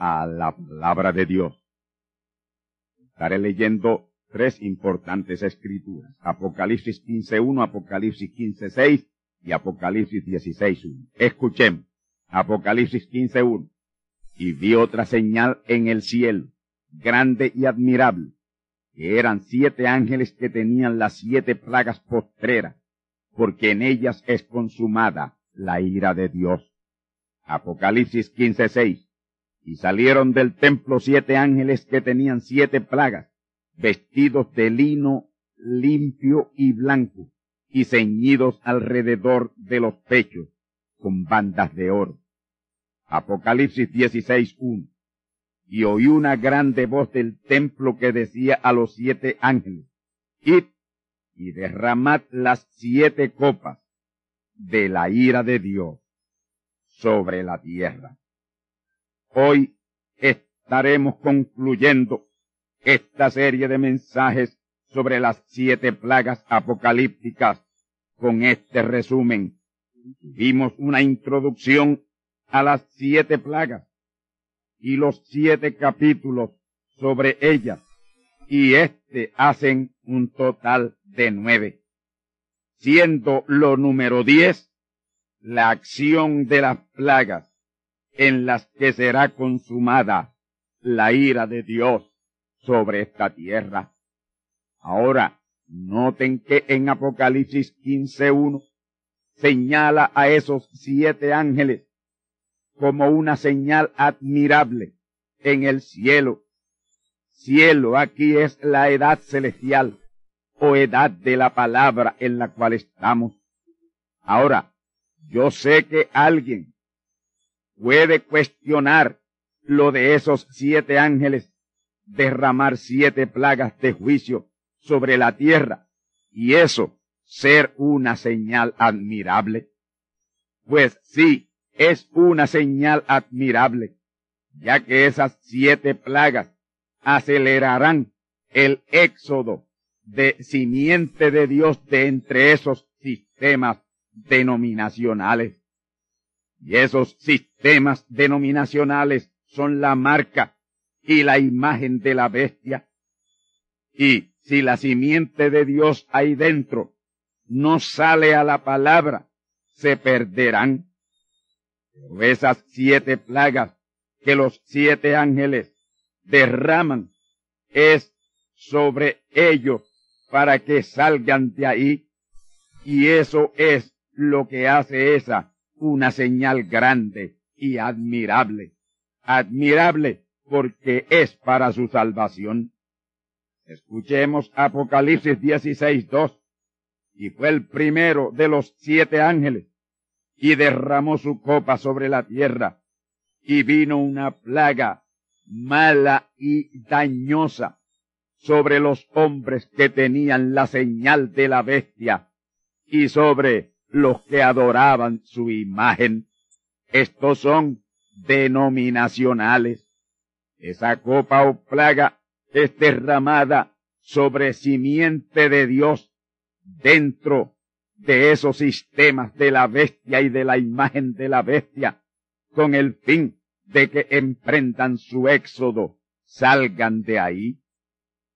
A la palabra de Dios. Estaré leyendo tres importantes escrituras. Apocalipsis 15.1, Apocalipsis 15.6 y Apocalipsis 16.1. Escuchemos. Apocalipsis 15.1. Y vi otra señal en el cielo, grande y admirable, que eran siete ángeles que tenían las siete plagas postreras, porque en ellas es consumada la ira de Dios. Apocalipsis 15:6. Y salieron del templo siete ángeles que tenían siete plagas, vestidos de lino limpio y blanco, y ceñidos alrededor de los pechos con bandas de oro. Apocalipsis 16:1. Y oí una grande voz del templo que decía a los siete ángeles, id y derramad las siete copas de la ira de Dios sobre la tierra. Hoy estaremos concluyendo esta serie de mensajes sobre las siete plagas apocalípticas con este resumen. Vimos una introducción a las siete plagas y los siete capítulos sobre ellas y este hacen un total de nueve siendo lo número diez la acción de las plagas en las que será consumada la ira de Dios sobre esta tierra. Ahora, noten que en Apocalipsis 15.1 señala a esos siete ángeles como una señal admirable en el cielo. Cielo aquí es la edad celestial o edad de la palabra en la cual estamos. Ahora, yo sé que alguien puede cuestionar lo de esos siete ángeles derramar siete plagas de juicio sobre la tierra y eso ser una señal admirable. Pues sí, es una señal admirable, ya que esas siete plagas acelerarán el éxodo de simiente de Dios de entre esos sistemas denominacionales. Y esos sistemas denominacionales son la marca y la imagen de la bestia. Y si la simiente de Dios ahí dentro no sale a la palabra, se perderán. Esas siete plagas que los siete ángeles derraman es sobre ellos para que salgan de ahí. Y eso es lo que hace esa una señal grande y admirable. Admirable porque es para su salvación. Escuchemos Apocalipsis 16, 2. Y fue el primero de los siete ángeles, y derramó su copa sobre la tierra, y vino una plaga mala y dañosa sobre los hombres que tenían la señal de la bestia, y sobre los que adoraban su imagen. Estos son denominacionales. Esa copa o plaga es derramada sobre simiente de Dios dentro de esos sistemas de la bestia y de la imagen de la bestia, con el fin de que emprendan su éxodo, salgan de ahí.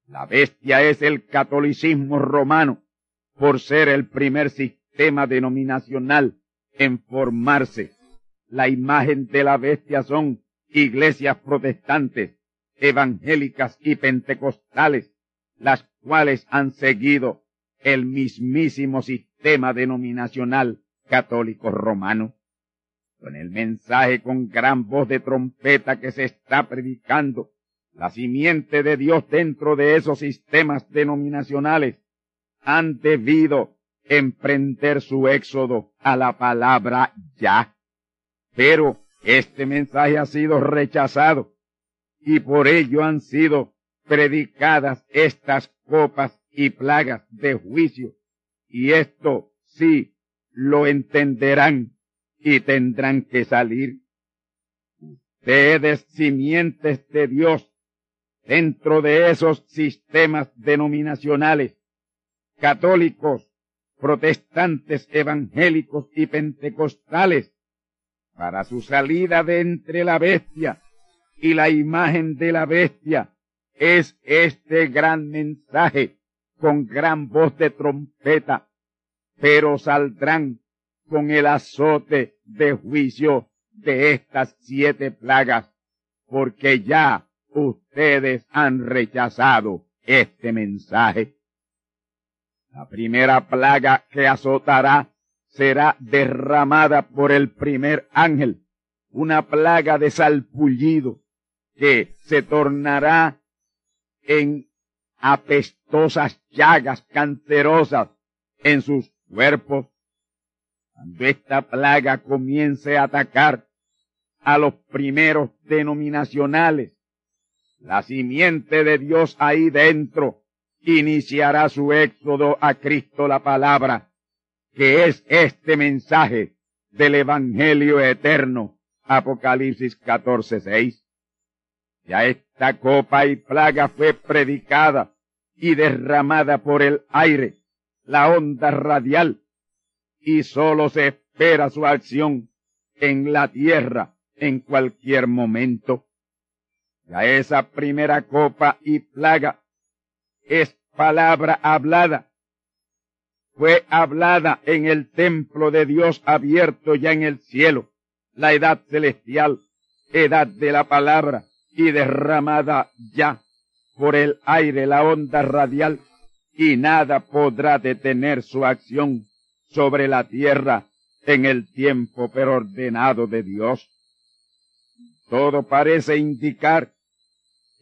La bestia es el catolicismo romano, por ser el primer sistema denominacional en formarse. La imagen de la bestia son iglesias protestantes, evangélicas y pentecostales, las cuales han seguido el mismísimo sistema denominacional católico romano. Con el mensaje con gran voz de trompeta que se está predicando, la simiente de Dios dentro de esos sistemas denominacionales han debido emprender su éxodo a la palabra ya. Pero este mensaje ha sido rechazado y por ello han sido predicadas estas copas y plagas de juicio. Y esto sí lo entenderán y tendrán que salir. Ustedes, simientes de Dios, dentro de esos sistemas denominacionales, católicos, protestantes, evangélicos y pentecostales, para su salida de entre la bestia y la imagen de la bestia es este gran mensaje con gran voz de trompeta, pero saldrán con el azote de juicio de estas siete plagas, porque ya ustedes han rechazado este mensaje. La primera plaga que azotará será derramada por el primer ángel, una plaga de salpullido que se tornará en apestosas llagas cancerosas en sus cuerpos. Cuando esta plaga comience a atacar a los primeros denominacionales, la simiente de Dios ahí dentro iniciará su éxodo a Cristo la palabra que es este mensaje del Evangelio eterno, Apocalipsis 14:6. Ya esta copa y plaga fue predicada y derramada por el aire, la onda radial, y sólo se espera su acción en la tierra en cualquier momento. Ya esa primera copa y plaga es palabra hablada fue hablada en el templo de Dios abierto ya en el cielo, la edad celestial, edad de la palabra, y derramada ya por el aire la onda radial, y nada podrá detener su acción sobre la tierra en el tiempo ordenado de Dios. Todo parece indicar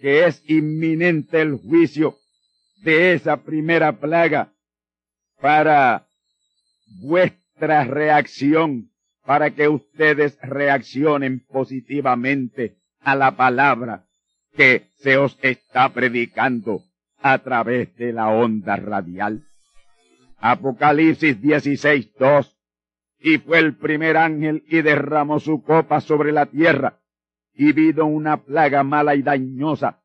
que es inminente el juicio de esa primera plaga para vuestra reacción, para que ustedes reaccionen positivamente a la palabra que se os está predicando a través de la onda radial. Apocalipsis 16, 2. Y fue el primer ángel y derramó su copa sobre la tierra, y vino una plaga mala y dañosa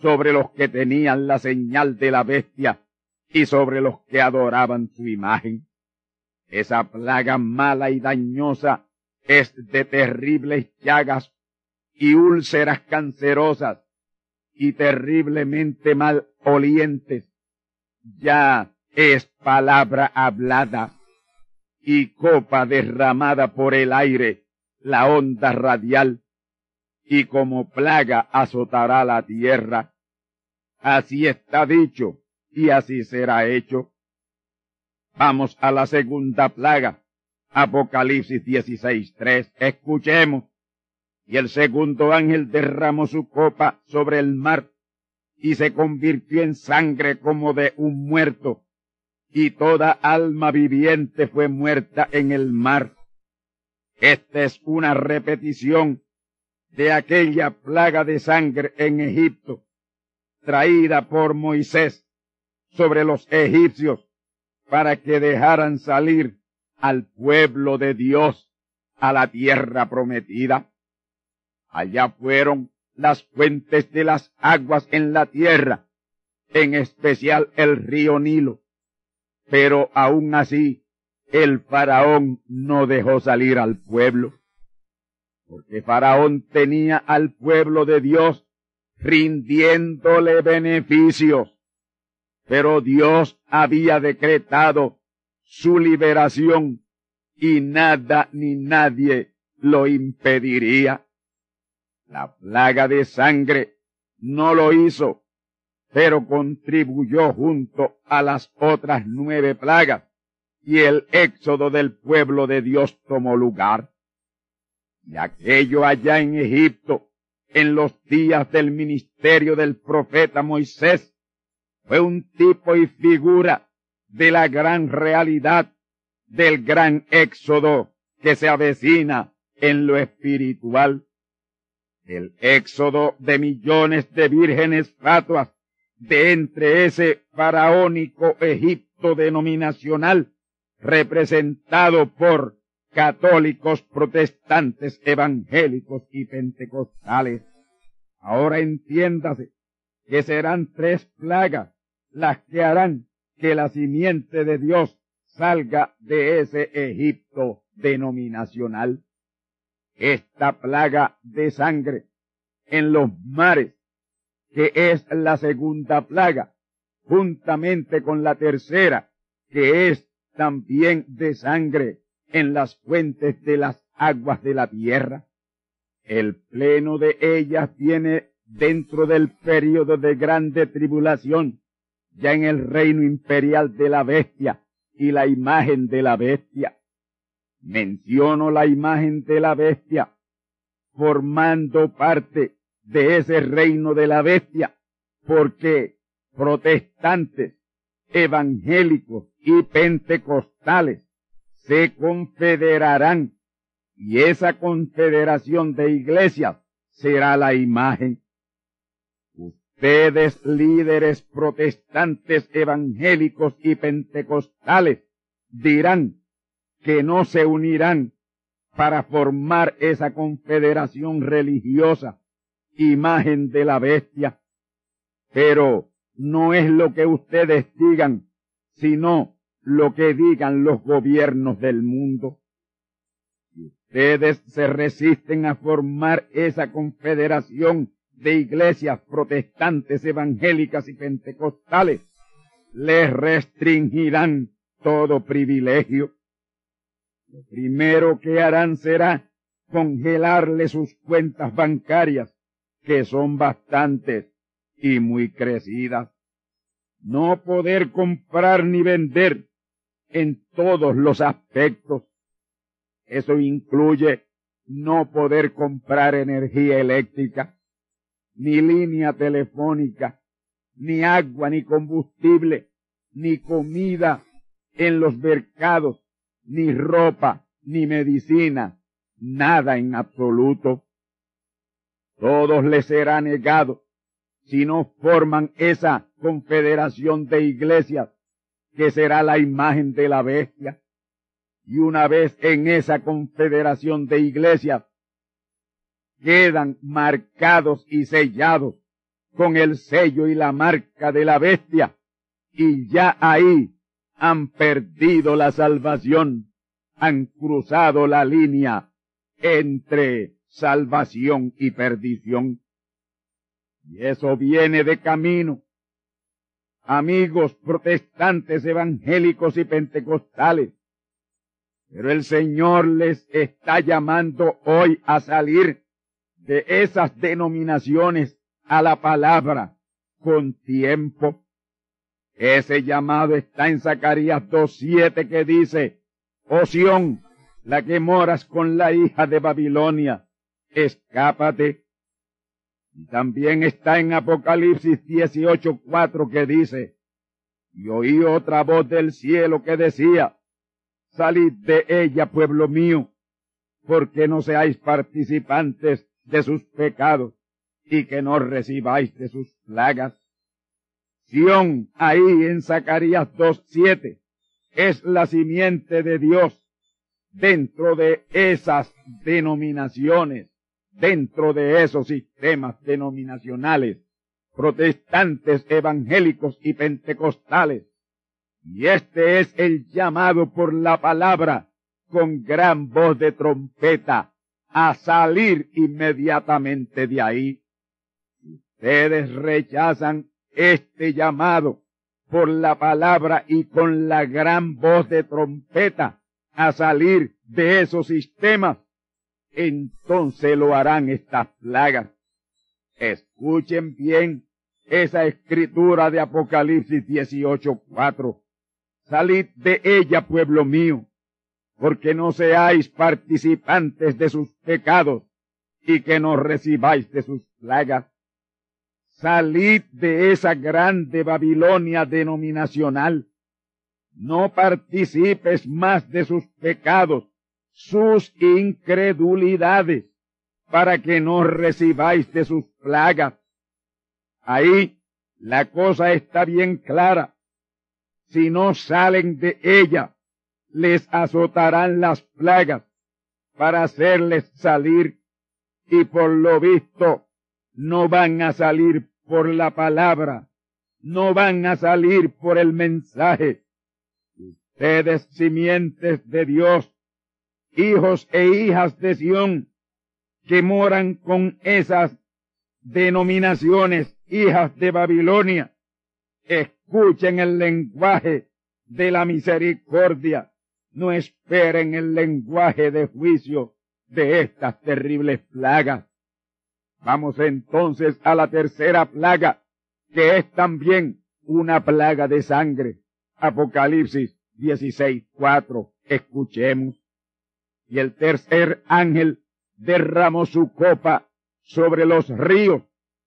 sobre los que tenían la señal de la bestia y sobre los que adoraban su imagen. Esa plaga mala y dañosa es de terribles llagas y úlceras cancerosas y terriblemente mal olientes. Ya es palabra hablada y copa derramada por el aire, la onda radial, y como plaga azotará la tierra. Así está dicho y así será hecho. Vamos a la segunda plaga. Apocalipsis 16.3. Escuchemos. Y el segundo ángel derramó su copa sobre el mar, y se convirtió en sangre como de un muerto, y toda alma viviente fue muerta en el mar. Esta es una repetición de aquella plaga de sangre en Egipto, traída por Moisés sobre los egipcios para que dejaran salir al pueblo de Dios a la tierra prometida. Allá fueron las fuentes de las aguas en la tierra, en especial el río Nilo. Pero aún así, el faraón no dejó salir al pueblo, porque faraón tenía al pueblo de Dios rindiéndole beneficios. Pero Dios había decretado su liberación y nada ni nadie lo impediría. La plaga de sangre no lo hizo, pero contribuyó junto a las otras nueve plagas y el éxodo del pueblo de Dios tomó lugar. Y aquello allá en Egipto, en los días del ministerio del profeta Moisés, fue un tipo y figura de la gran realidad del gran éxodo que se avecina en lo espiritual. El éxodo de millones de vírgenes fatuas de entre ese faraónico Egipto denominacional representado por católicos, protestantes, evangélicos y pentecostales. Ahora entiéndase que serán tres plagas las que harán que la simiente de Dios salga de ese Egipto denominacional esta plaga de sangre en los mares, que es la segunda plaga, juntamente con la tercera, que es también de sangre en las fuentes de las aguas de la tierra. El pleno de ellas viene dentro del periodo de grande tribulación, ya en el reino imperial de la bestia y la imagen de la bestia menciono la imagen de la bestia, formando parte de ese reino de la bestia, porque protestantes, evangélicos y pentecostales se confederarán y esa confederación de iglesias será la imagen. Ustedes líderes protestantes, evangélicos y pentecostales dirán que no se unirán para formar esa confederación religiosa, imagen de la bestia. Pero no es lo que ustedes digan, sino lo que digan los gobiernos del mundo. Si ustedes se resisten a formar esa confederación de iglesias protestantes, evangélicas y pentecostales, les restringirán todo privilegio lo primero que harán será congelarle sus cuentas bancarias, que son bastantes y muy crecidas. No poder comprar ni vender en todos los aspectos. Eso incluye no poder comprar energía eléctrica, ni línea telefónica, ni agua, ni combustible, ni comida en los mercados, ni ropa, ni medicina, nada en absoluto. Todos les será negado si no forman esa confederación de iglesias que será la imagen de la bestia. Y una vez en esa confederación de iglesias, quedan marcados y sellados con el sello y la marca de la bestia, y ya ahí han perdido la salvación, han cruzado la línea entre salvación y perdición. Y eso viene de camino. Amigos protestantes, evangélicos y pentecostales, pero el Señor les está llamando hoy a salir de esas denominaciones a la palabra con tiempo ese llamado está en Zacarías 2.7 que dice, Oh Sión, la que moras con la hija de Babilonia, escápate. También está en Apocalipsis 18:4 que dice, y oí otra voz del cielo que decía, salid de ella, pueblo mío, porque no seáis participantes de sus pecados y que no recibáis de sus plagas. Sión, ahí en Zacarías 2.7, es la simiente de Dios dentro de esas denominaciones, dentro de esos sistemas denominacionales, protestantes, evangélicos y pentecostales. Y este es el llamado por la palabra con gran voz de trompeta a salir inmediatamente de ahí. Ustedes rechazan este llamado por la palabra y con la gran voz de trompeta a salir de esos sistemas, entonces lo harán estas plagas. Escuchen bien esa escritura de Apocalipsis 18:4. Salid de ella, pueblo mío, porque no seáis participantes de sus pecados y que no recibáis de sus plagas. Salid de esa grande Babilonia denominacional. No participes más de sus pecados, sus incredulidades, para que no recibáis de sus plagas. Ahí la cosa está bien clara. Si no salen de ella, les azotarán las plagas para hacerles salir y por lo visto no van a salir por la palabra, no van a salir por el mensaje. Ustedes simientes de Dios, hijos e hijas de Sión, que moran con esas denominaciones, hijas de Babilonia, escuchen el lenguaje de la misericordia, no esperen el lenguaje de juicio de estas terribles plagas. Vamos entonces a la tercera plaga, que es también una plaga de sangre. Apocalipsis 16, 4. Escuchemos. Y el tercer ángel derramó su copa sobre los ríos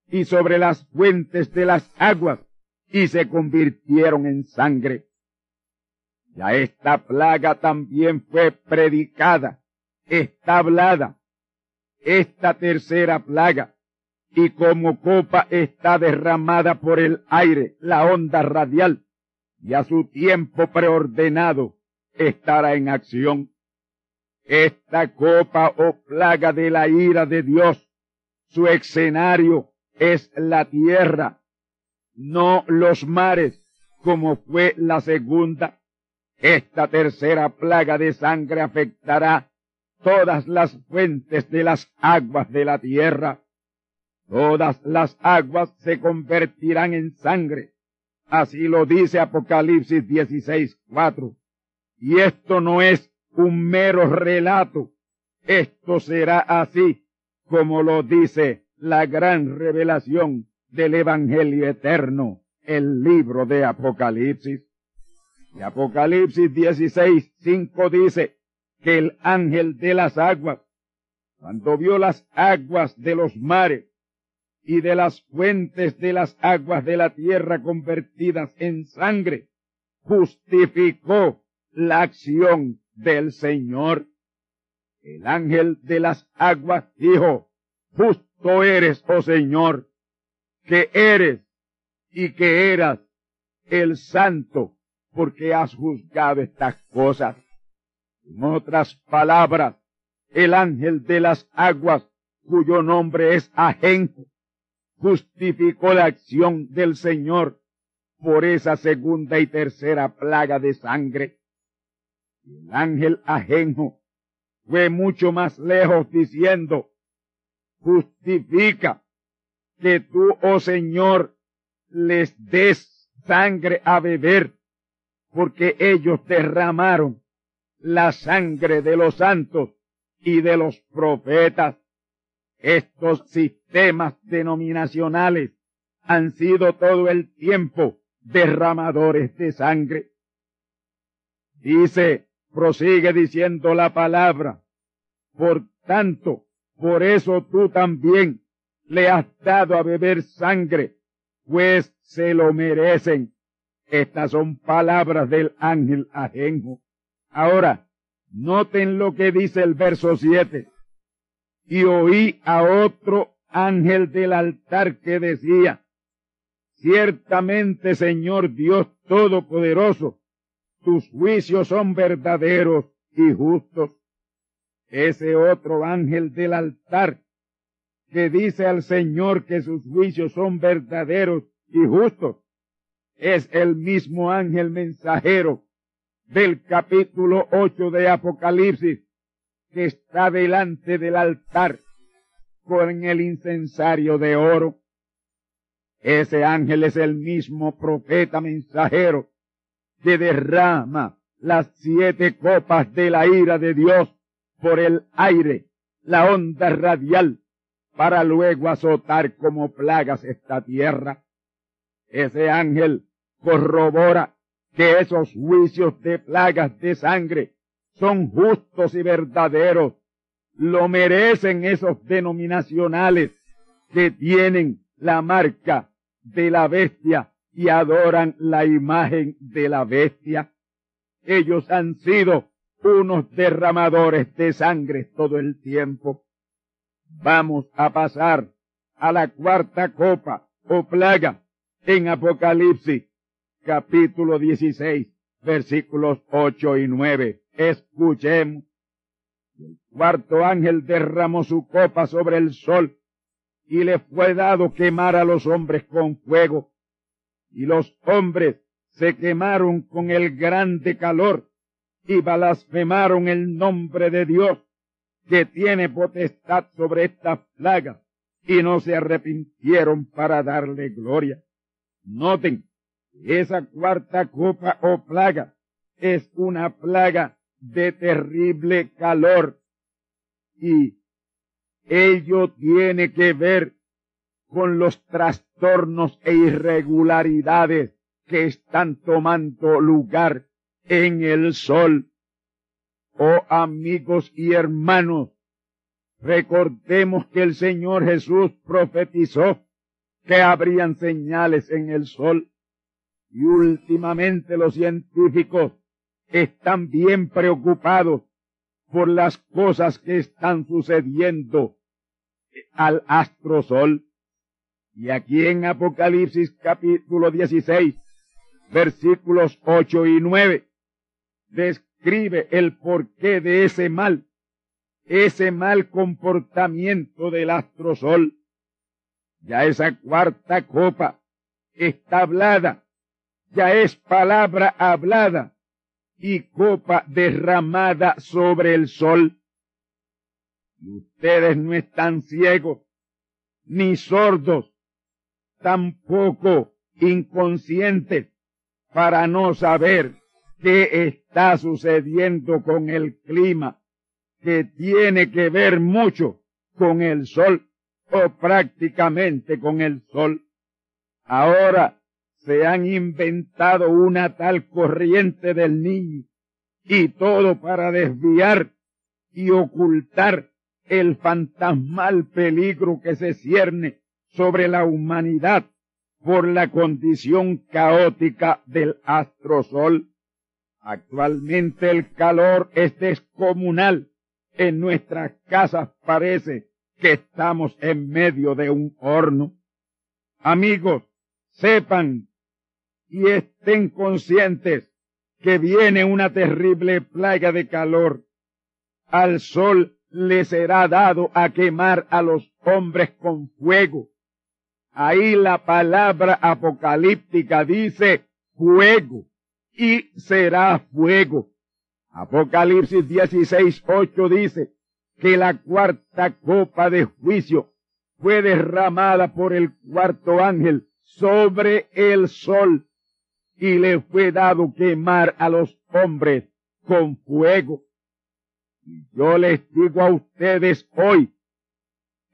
y sobre las fuentes de las aguas y se convirtieron en sangre. Ya esta plaga también fue predicada, está hablada esta tercera plaga, y como copa está derramada por el aire, la onda radial, y a su tiempo preordenado estará en acción. Esta copa o plaga de la ira de Dios, su escenario es la tierra, no los mares, como fue la segunda. Esta tercera plaga de sangre afectará todas las fuentes de las aguas de la tierra. Todas las aguas se convertirán en sangre. Así lo dice Apocalipsis 16, 4. Y esto no es un mero relato. Esto será así como lo dice la gran revelación del Evangelio eterno, el libro de Apocalipsis. Apocalipsis 16, 5 dice, que el ángel de las aguas, cuando vio las aguas de los mares y de las fuentes de las aguas de la tierra convertidas en sangre, justificó la acción del Señor. El ángel de las aguas dijo, justo eres, oh Señor, que eres y que eras el santo, porque has juzgado estas cosas. En otras palabras, el ángel de las aguas, cuyo nombre es Ajenjo, justificó la acción del Señor por esa segunda y tercera plaga de sangre. El ángel Ajenjo fue mucho más lejos diciendo, justifica que tú, oh Señor, les des sangre a beber, porque ellos derramaron la sangre de los santos y de los profetas. Estos sistemas denominacionales han sido todo el tiempo derramadores de sangre. Dice, prosigue diciendo la palabra, por tanto, por eso tú también le has dado a beber sangre, pues se lo merecen. Estas son palabras del ángel ajenjo. Ahora, noten lo que dice el verso 7. Y oí a otro ángel del altar que decía, Ciertamente, Señor Dios Todopoderoso, tus juicios son verdaderos y justos. Ese otro ángel del altar que dice al Señor que sus juicios son verdaderos y justos, es el mismo ángel mensajero del capítulo 8 de Apocalipsis que está delante del altar con el incensario de oro. Ese ángel es el mismo profeta mensajero que derrama las siete copas de la ira de Dios por el aire, la onda radial, para luego azotar como plagas esta tierra. Ese ángel corrobora que esos juicios de plagas de sangre son justos y verdaderos. Lo merecen esos denominacionales que tienen la marca de la bestia y adoran la imagen de la bestia. Ellos han sido unos derramadores de sangre todo el tiempo. Vamos a pasar a la cuarta copa o plaga en Apocalipsis capítulo 16 versículos 8 y 9. Escuchemos. El cuarto ángel derramó su copa sobre el sol y le fue dado quemar a los hombres con fuego. Y los hombres se quemaron con el grande calor y blasfemaron el nombre de Dios que tiene potestad sobre estas plagas y no se arrepintieron para darle gloria. Noten, esa cuarta copa o plaga es una plaga de terrible calor y ello tiene que ver con los trastornos e irregularidades que están tomando lugar en el sol. Oh amigos y hermanos, recordemos que el Señor Jesús profetizó que habrían señales en el sol y últimamente los científicos están bien preocupados por las cosas que están sucediendo al astrosol. Y aquí en Apocalipsis capítulo 16, versículos 8 y 9, describe el porqué de ese mal, ese mal comportamiento del astrosol. Ya esa cuarta copa está hablada, ya es palabra hablada y copa derramada sobre el sol. Ustedes no están ciegos ni sordos, tampoco inconscientes para no saber qué está sucediendo con el clima, que tiene que ver mucho con el sol o prácticamente con el sol. Ahora se han inventado una tal corriente del niño y todo para desviar y ocultar el fantasmal peligro que se cierne sobre la humanidad por la condición caótica del astrosol. Actualmente el calor es descomunal. En nuestras casas parece que estamos en medio de un horno. Amigos, sepan y estén conscientes que viene una terrible plaga de calor. Al sol le será dado a quemar a los hombres con fuego. Ahí la palabra apocalíptica dice fuego y será fuego. Apocalipsis 16, 8 dice que la cuarta copa de juicio fue derramada por el cuarto ángel sobre el sol y le fue dado quemar a los hombres con fuego. Yo les digo a ustedes hoy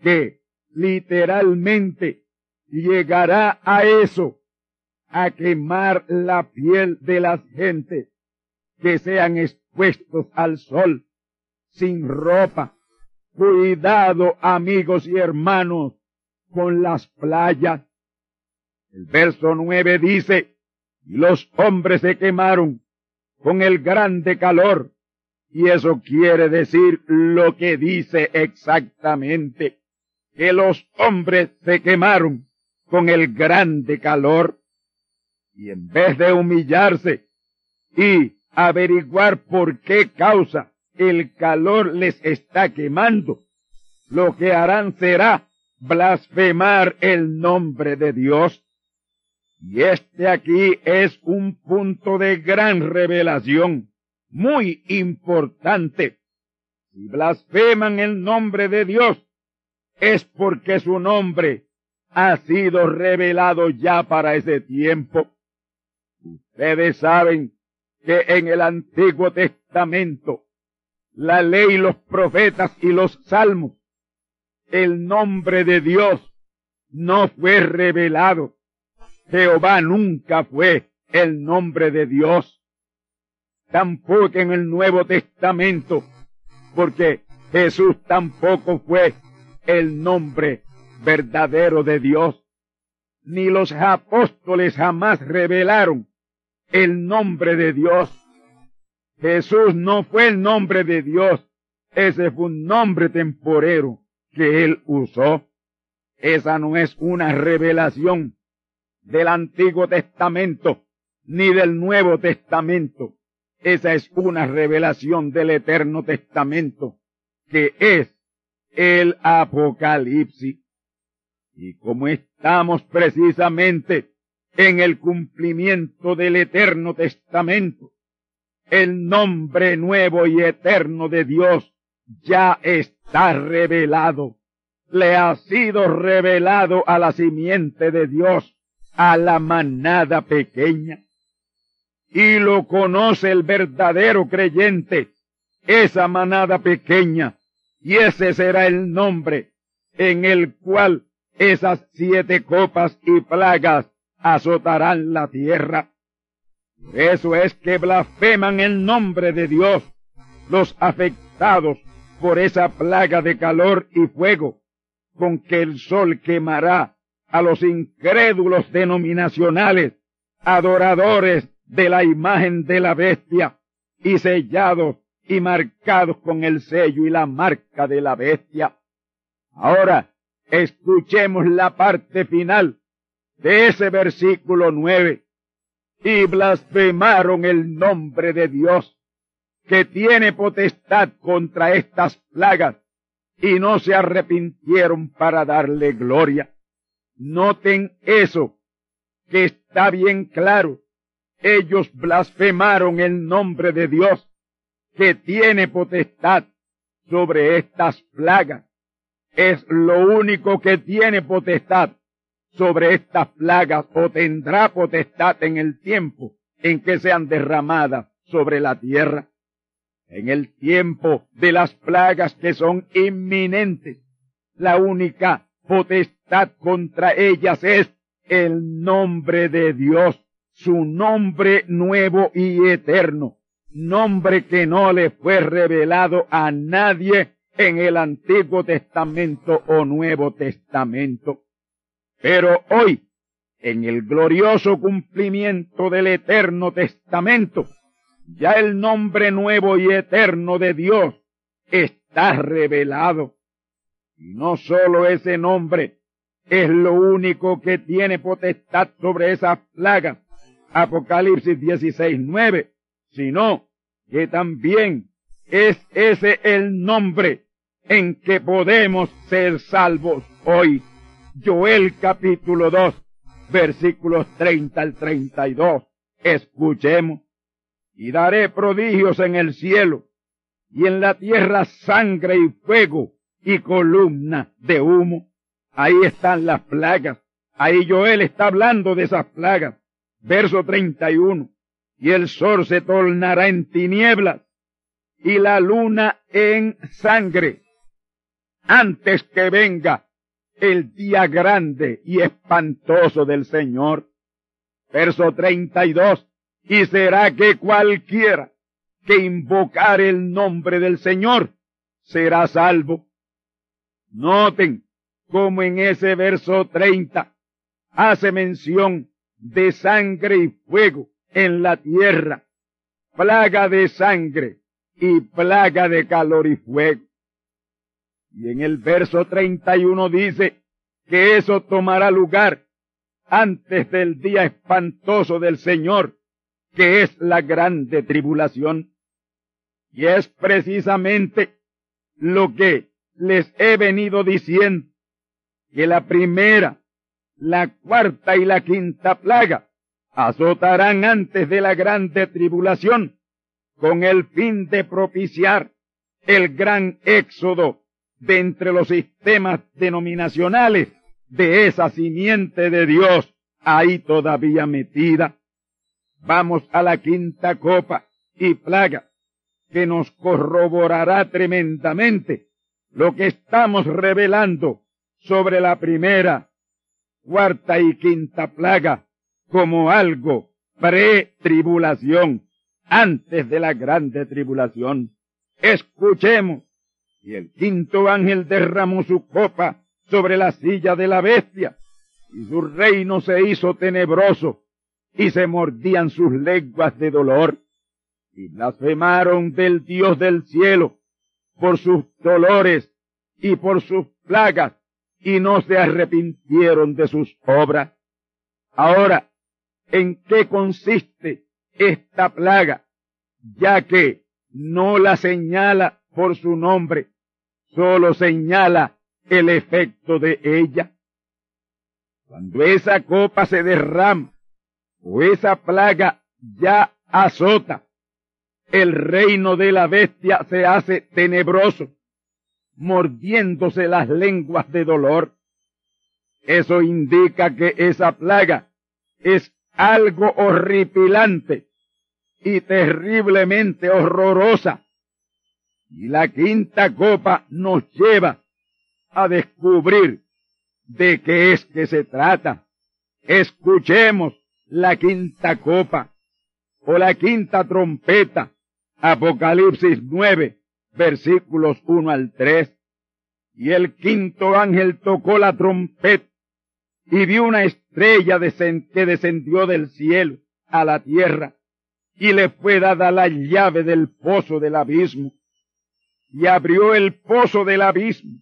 que literalmente llegará a eso, a quemar la piel de las gentes que sean expuestos al sol, sin ropa. Cuidado, amigos y hermanos, con las playas. El verso nueve dice, y los hombres se quemaron con el grande calor. Y eso quiere decir lo que dice exactamente, que los hombres se quemaron con el grande calor. Y en vez de humillarse y averiguar por qué causa el calor les está quemando, lo que harán será blasfemar el nombre de Dios. Y este aquí es un punto de gran revelación, muy importante. Si blasfeman el nombre de Dios, es porque su nombre ha sido revelado ya para ese tiempo. Ustedes saben que en el Antiguo Testamento, la ley, los profetas y los salmos, el nombre de Dios no fue revelado Jehová nunca fue el nombre de Dios. Tampoco en el Nuevo Testamento, porque Jesús tampoco fue el nombre verdadero de Dios. Ni los apóstoles jamás revelaron el nombre de Dios. Jesús no fue el nombre de Dios. Ese fue un nombre temporero que él usó. Esa no es una revelación del Antiguo Testamento ni del Nuevo Testamento. Esa es una revelación del Eterno Testamento, que es el Apocalipsis. Y como estamos precisamente en el cumplimiento del Eterno Testamento, el nombre nuevo y eterno de Dios ya está revelado. Le ha sido revelado a la simiente de Dios a la manada pequeña. Y lo conoce el verdadero creyente, esa manada pequeña, y ese será el nombre en el cual esas siete copas y plagas azotarán la tierra. eso es que blasfeman el nombre de Dios los afectados por esa plaga de calor y fuego con que el sol quemará a los incrédulos denominacionales, adoradores de la imagen de la bestia, y sellados y marcados con el sello y la marca de la bestia. Ahora, escuchemos la parte final de ese versículo nueve. Y blasfemaron el nombre de Dios, que tiene potestad contra estas plagas, y no se arrepintieron para darle gloria. Noten eso, que está bien claro. Ellos blasfemaron el nombre de Dios, que tiene potestad sobre estas plagas. Es lo único que tiene potestad sobre estas plagas o tendrá potestad en el tiempo en que sean derramadas sobre la tierra. En el tiempo de las plagas que son inminentes, la única potestad contra ellas es el nombre de Dios, su nombre nuevo y eterno, nombre que no le fue revelado a nadie en el Antiguo Testamento o Nuevo Testamento. Pero hoy, en el glorioso cumplimiento del Eterno Testamento, ya el nombre nuevo y eterno de Dios está revelado. Y no solo ese nombre es lo único que tiene potestad sobre esas plagas, Apocalipsis 16, 9, sino que también es ese el nombre en que podemos ser salvos hoy. Joel capítulo 2, versículos 30 al 32. Escuchemos. Y daré prodigios en el cielo y en la tierra sangre y fuego y columna de humo. Ahí están las plagas. Ahí Joel está hablando de esas plagas. Verso 31. Y el sol se tornará en tinieblas y la luna en sangre antes que venga el día grande y espantoso del Señor. Verso 32. Y será que cualquiera que invocar el nombre del Señor será salvo. Noten como en ese verso 30 hace mención de sangre y fuego en la tierra, plaga de sangre y plaga de calor y fuego. Y en el verso 31 dice que eso tomará lugar antes del día espantoso del Señor, que es la grande tribulación. Y es precisamente lo que les he venido diciendo, que la primera, la cuarta y la quinta plaga azotarán antes de la grande tribulación, con el fin de propiciar el gran éxodo de entre los sistemas denominacionales de esa simiente de Dios ahí todavía metida. Vamos a la quinta copa y plaga que nos corroborará tremendamente lo que estamos revelando sobre la primera, cuarta y quinta plaga como algo pre-tribulación, antes de la grande tribulación. Escuchemos. Y el quinto ángel derramó su copa sobre la silla de la bestia, y su reino se hizo tenebroso, y se mordían sus lenguas de dolor, y blasfemaron del Dios del cielo por sus dolores y por sus plagas, y no se arrepintieron de sus obras. Ahora, ¿en qué consiste esta plaga? Ya que no la señala por su nombre, solo señala el efecto de ella. Cuando esa copa se derrama o esa plaga ya azota, el reino de la bestia se hace tenebroso, mordiéndose las lenguas de dolor. Eso indica que esa plaga es algo horripilante y terriblemente horrorosa. Y la quinta copa nos lleva a descubrir de qué es que se trata. Escuchemos la quinta copa o la quinta trompeta, Apocalipsis 9, versículos 1 al 3. Y el quinto ángel tocó la trompeta y vio una estrella que descendió del cielo a la tierra y le fue dada la llave del pozo del abismo y abrió el pozo del abismo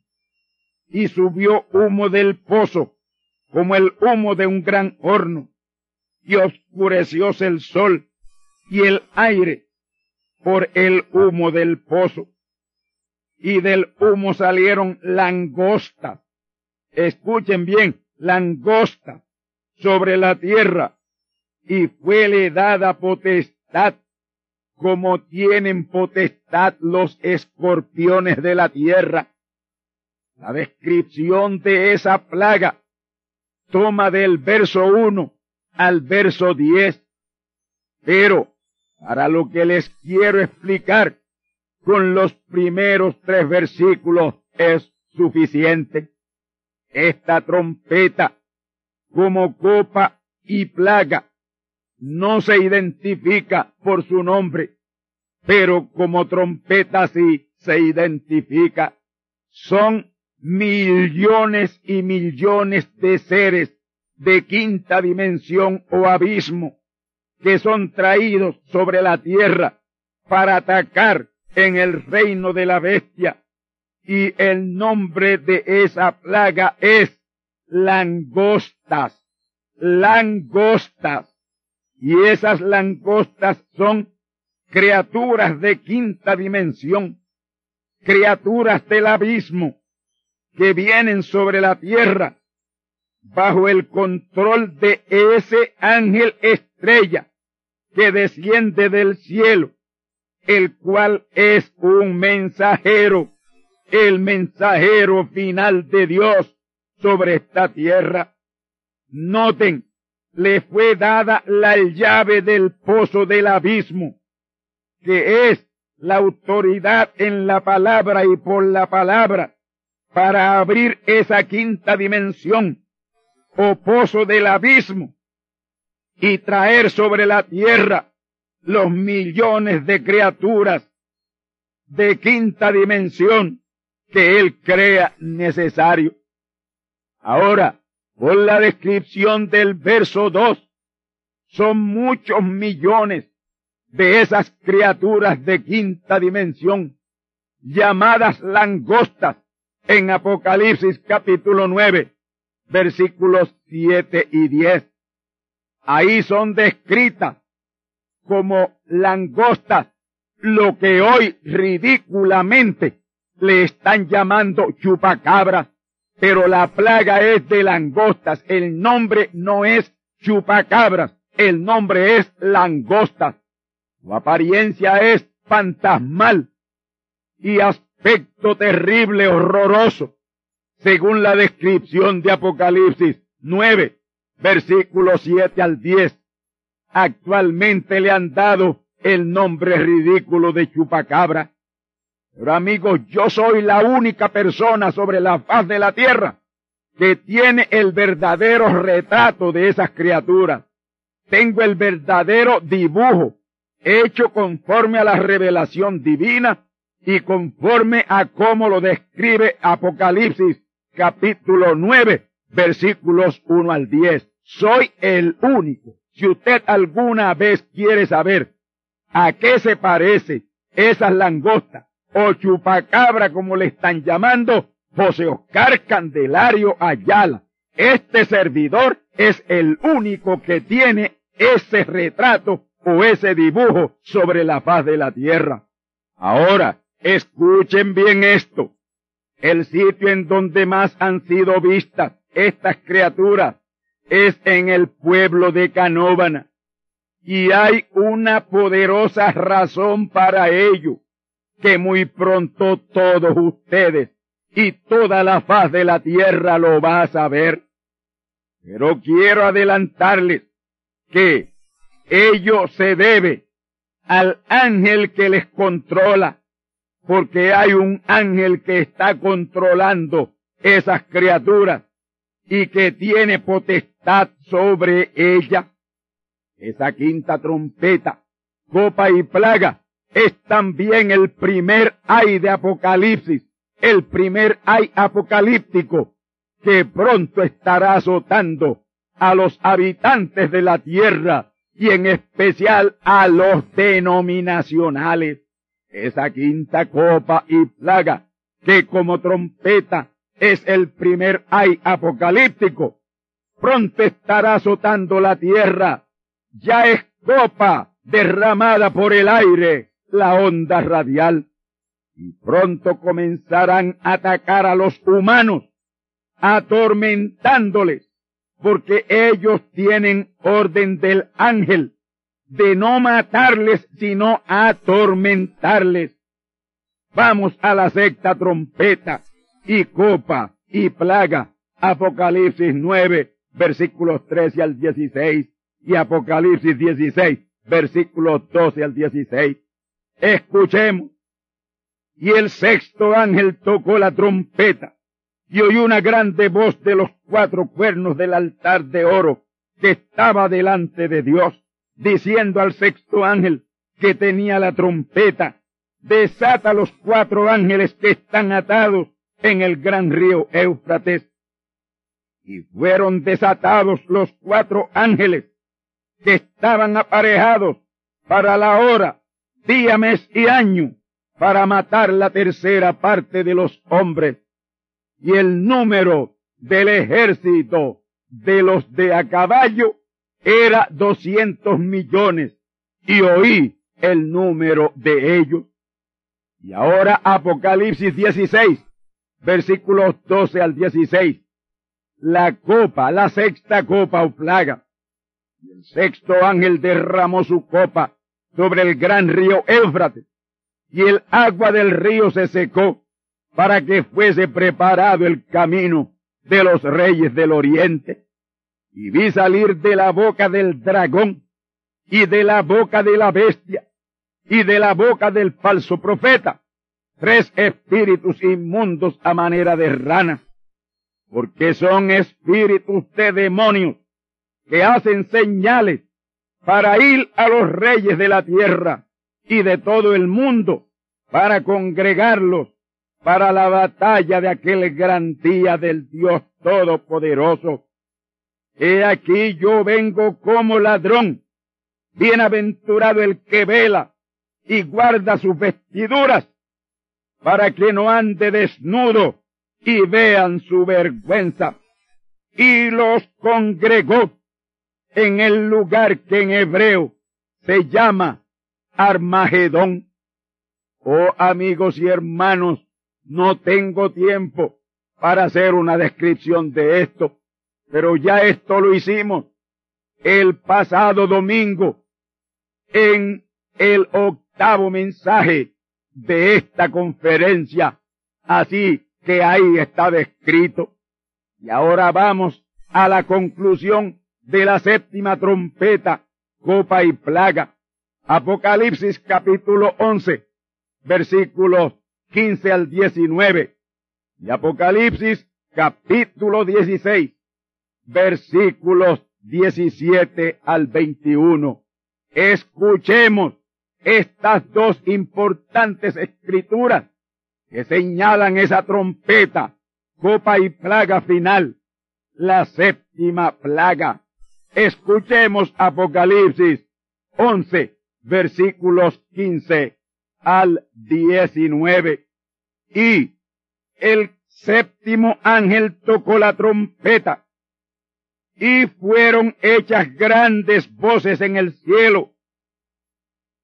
y subió humo del pozo como el humo de un gran horno y oscurecióse el sol y el aire por el humo del pozo y del humo salieron langostas. Escuchen bien, langosta sobre la tierra y fuele dada potestad como tienen potestad los escorpiones de la tierra. La descripción de esa plaga toma del verso 1 al verso 10, pero para lo que les quiero explicar con los primeros tres versículos es suficiente esta trompeta como copa y plaga no se identifica por su nombre, pero como trompeta sí se identifica. Son millones y millones de seres de quinta dimensión o abismo que son traídos sobre la tierra para atacar en el reino de la bestia y el nombre de esa plaga es langostas, langostas. Y esas langostas son criaturas de quinta dimensión, criaturas del abismo, que vienen sobre la tierra bajo el control de ese ángel estrella que desciende del cielo, el cual es un mensajero el mensajero final de Dios sobre esta tierra. Noten, le fue dada la llave del pozo del abismo, que es la autoridad en la palabra y por la palabra para abrir esa quinta dimensión o pozo del abismo y traer sobre la tierra los millones de criaturas de quinta dimensión que Él crea necesario. Ahora, por la descripción del verso 2, son muchos millones de esas criaturas de quinta dimensión, llamadas langostas, en Apocalipsis capítulo 9, versículos 7 y 10. Ahí son descritas como langostas, lo que hoy ridículamente le están llamando chupacabras, pero la plaga es de langostas, el nombre no es chupacabras, el nombre es langostas. Su apariencia es fantasmal y aspecto terrible, horroroso, según la descripción de Apocalipsis 9, versículos 7 al 10. Actualmente le han dado el nombre ridículo de chupacabra. Pero amigos, yo soy la única persona sobre la faz de la tierra que tiene el verdadero retrato de esas criaturas. Tengo el verdadero dibujo hecho conforme a la revelación divina y conforme a cómo lo describe Apocalipsis capítulo 9 versículos 1 al 10. Soy el único. Si usted alguna vez quiere saber a qué se parece esas langostas o chupacabra como le están llamando, José Oscar Candelario Ayala. Este servidor es el único que tiene ese retrato o ese dibujo sobre la faz de la tierra. Ahora, escuchen bien esto. El sitio en donde más han sido vistas estas criaturas es en el pueblo de Canóvana. Y hay una poderosa razón para ello, que muy pronto todos ustedes y toda la faz de la tierra lo va a saber. Pero quiero adelantarles que ello se debe al ángel que les controla, porque hay un ángel que está controlando esas criaturas y que tiene potestad sobre ella. Esa quinta trompeta, copa y plaga, es también el primer ay de Apocalipsis, el primer ay apocalíptico que pronto estará azotando a los habitantes de la tierra y en especial a los denominacionales. Esa quinta copa y plaga que como trompeta es el primer ay apocalíptico, pronto estará azotando la tierra. Ya es copa derramada por el aire, la onda radial. Y pronto comenzarán a atacar a los humanos, atormentándoles porque ellos tienen orden del ángel de no matarles, sino atormentarles. Vamos a la sexta trompeta y copa y plaga. Apocalipsis 9, versículos 13 al 16 y Apocalipsis 16, versículos 12 al 16. Escuchemos. Y el sexto ángel tocó la trompeta y oí una grande voz de los cuatro cuernos del altar de oro que estaba delante de Dios, diciendo al sexto ángel que tenía la trompeta, desata los cuatro ángeles que están atados en el gran río Éufrates. Y fueron desatados los cuatro ángeles que estaban aparejados para la hora, día, mes y año, para matar la tercera parte de los hombres y el número del ejército de los de a caballo era doscientos millones y oí el número de ellos. Y ahora Apocalipsis 16, versículos 12 al 16. La copa, la sexta copa o plaga. Y el sexto ángel derramó su copa sobre el gran río Éufrates y el agua del río se secó para que fuese preparado el camino de los reyes del oriente. Y vi salir de la boca del dragón y de la boca de la bestia y de la boca del falso profeta tres espíritus inmundos a manera de rana, porque son espíritus de demonios que hacen señales para ir a los reyes de la tierra y de todo el mundo para congregarlos para la batalla de aquel gran día del Dios Todopoderoso. He aquí yo vengo como ladrón. Bienaventurado el que vela y guarda sus vestiduras para que no ande desnudo y vean su vergüenza. Y los congregó en el lugar que en hebreo se llama Armagedón. Oh amigos y hermanos, no tengo tiempo para hacer una descripción de esto, pero ya esto lo hicimos el pasado domingo en el octavo mensaje de esta conferencia. Así que ahí está descrito. Y ahora vamos a la conclusión de la séptima trompeta, copa y plaga. Apocalipsis capítulo 11, versículos 15 al 19. Y Apocalipsis capítulo 16, versículos 17 al 21. Escuchemos estas dos importantes escrituras que señalan esa trompeta, copa y plaga final, la séptima plaga. Escuchemos Apocalipsis 11, versículos 15 al 19. Y el séptimo ángel tocó la trompeta y fueron hechas grandes voces en el cielo.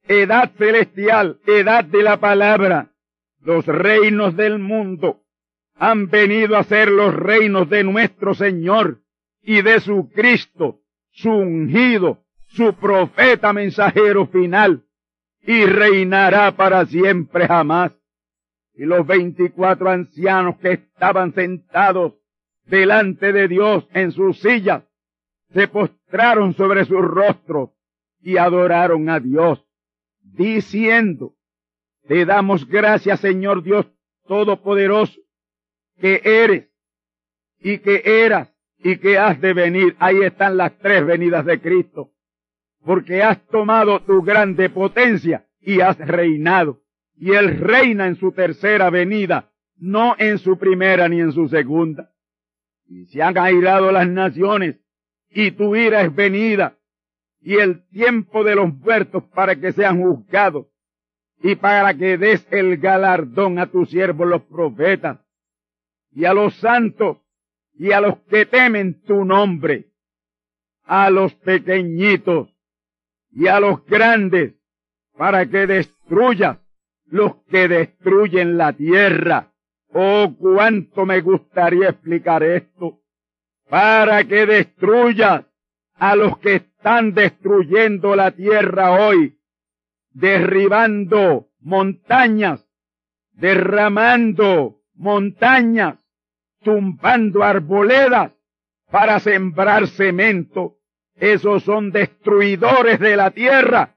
Edad celestial, edad de la palabra, los reinos del mundo han venido a ser los reinos de nuestro Señor y de su Cristo, su ungido, su profeta mensajero final, y reinará para siempre jamás. Y los veinticuatro ancianos que estaban sentados delante de Dios en sus sillas, se postraron sobre sus rostros y adoraron a Dios, diciendo, te damos gracias Señor Dios Todopoderoso, que eres y que eras y que has de venir. Ahí están las tres venidas de Cristo. Porque has tomado tu grande potencia y has reinado. Y Él reina en su tercera venida, no en su primera ni en su segunda. Y se han airado las naciones y tu ira es venida y el tiempo de los muertos para que sean juzgados y para que des el galardón a tus siervos los profetas y a los santos y a los que temen tu nombre, a los pequeñitos y a los grandes, para que destruyas los que destruyen la tierra. Oh, cuánto me gustaría explicar esto, para que destruyas a los que están destruyendo la tierra hoy, derribando montañas, derramando montañas, tumbando arboledas para sembrar cemento. Esos son destruidores de la tierra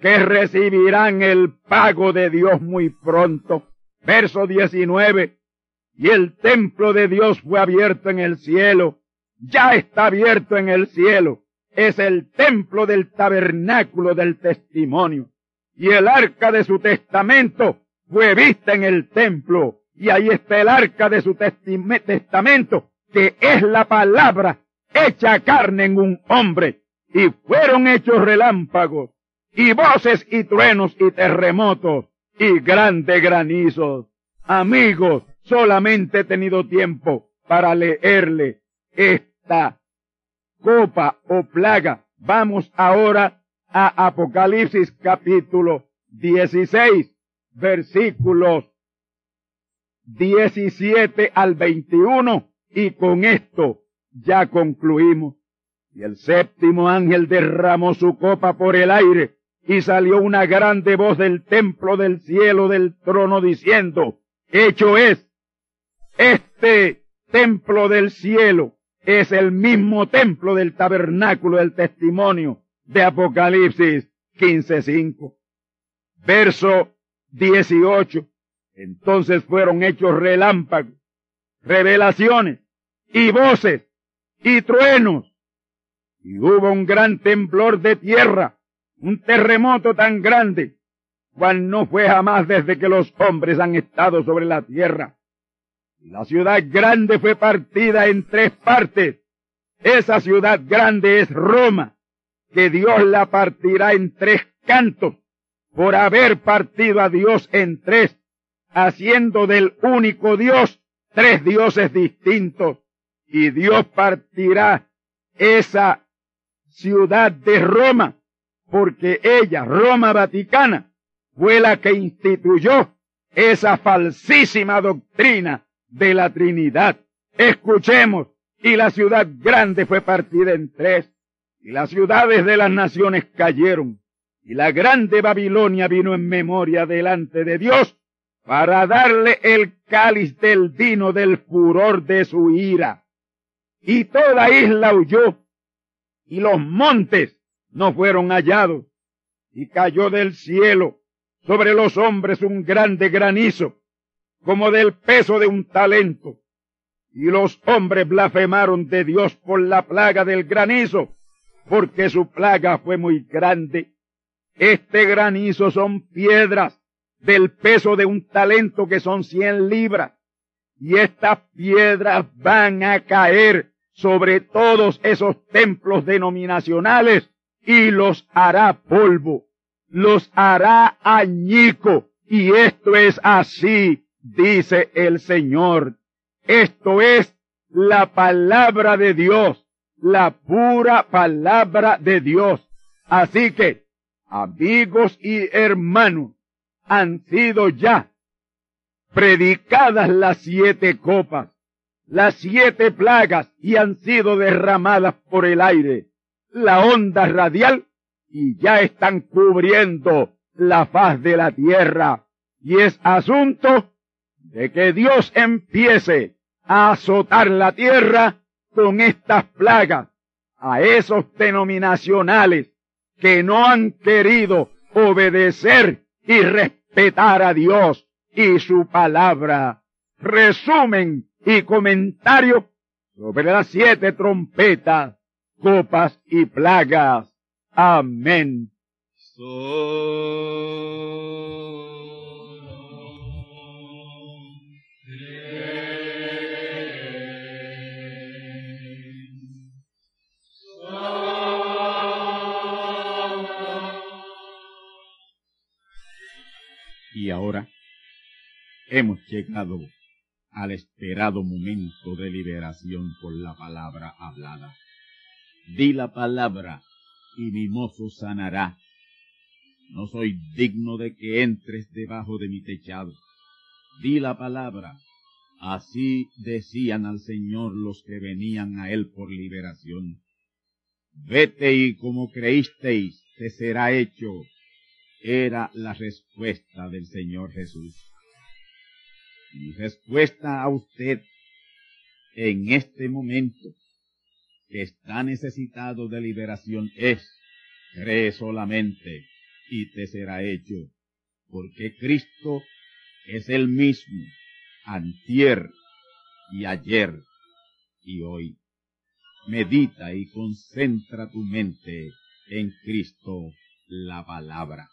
que recibirán el pago de Dios muy pronto. Verso 19. Y el templo de Dios fue abierto en el cielo. Ya está abierto en el cielo. Es el templo del tabernáculo del testimonio. Y el arca de su testamento fue vista en el templo y ahí está el arca de su testamento, que es la palabra hecha carne en un hombre. Y fueron hechos relámpagos, y voces y truenos y terremotos, y grandes granizos. Amigos, solamente he tenido tiempo para leerle esta copa o plaga. Vamos ahora a Apocalipsis capítulo 16, versículos 17 al 21 y con esto ya concluimos. Y el séptimo ángel derramó su copa por el aire y salió una grande voz del templo del cielo del trono diciendo, hecho es, este templo del cielo es el mismo templo del tabernáculo del testimonio de Apocalipsis 15.5. Verso 18. Entonces fueron hechos relámpagos, revelaciones y voces y truenos. Y hubo un gran temblor de tierra, un terremoto tan grande cual no fue jamás desde que los hombres han estado sobre la tierra. La ciudad grande fue partida en tres partes. Esa ciudad grande es Roma, que Dios la partirá en tres cantos por haber partido a Dios en tres, haciendo del único Dios tres dioses distintos. Y Dios partirá esa ciudad de Roma, porque ella, Roma Vaticana, fue la que instituyó esa falsísima doctrina de la Trinidad. Escuchemos, y la ciudad grande fue partida en tres, y las ciudades de las naciones cayeron, y la grande Babilonia vino en memoria delante de Dios para darle el cáliz del vino del furor de su ira. Y toda isla huyó, y los montes no fueron hallados, y cayó del cielo sobre los hombres un grande granizo, como del peso de un talento. Y los hombres blasfemaron de Dios por la plaga del granizo, porque su plaga fue muy grande. Este granizo son piedras del peso de un talento que son cien libras. Y estas piedras van a caer sobre todos esos templos denominacionales y los hará polvo los hará añico. Y esto es así, dice el Señor. Esto es la palabra de Dios, la pura palabra de Dios. Así que, amigos y hermanos, han sido ya predicadas las siete copas, las siete plagas y han sido derramadas por el aire. La onda radial y ya están cubriendo la faz de la tierra. Y es asunto de que Dios empiece a azotar la tierra con estas plagas a esos denominacionales que no han querido obedecer y respetar a Dios y su palabra. Resumen y comentario sobre las siete trompetas, copas y plagas. Amén. Y ahora hemos llegado al esperado momento de liberación por la palabra hablada. Di la palabra y mi mozo sanará. No soy digno de que entres debajo de mi techado. Di la palabra. Así decían al Señor los que venían a Él por liberación. Vete y como creísteis, te será hecho. Era la respuesta del Señor Jesús. Mi respuesta a usted en este momento que está necesitado de liberación es, cree solamente y te será hecho, porque Cristo es el mismo, antier y ayer y hoy. Medita y concentra tu mente en Cristo la palabra.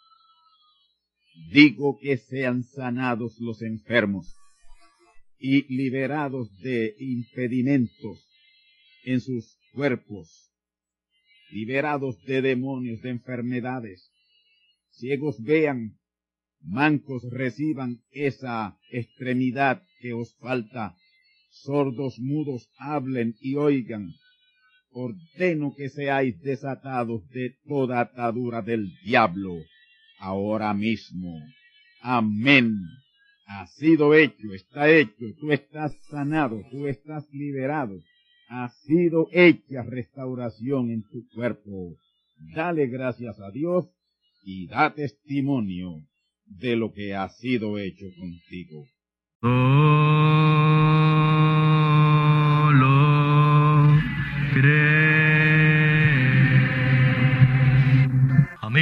Digo que sean sanados los enfermos y liberados de impedimentos en sus cuerpos, liberados de demonios, de enfermedades. Ciegos vean, mancos reciban esa extremidad que os falta, sordos mudos hablen y oigan. Ordeno que seáis desatados de toda atadura del diablo ahora mismo. Amén. Ha sido hecho, está hecho, tú estás sanado, tú estás liberado ha sido hecha restauración en tu cuerpo. Dale gracias a Dios y da testimonio de lo que ha sido hecho contigo.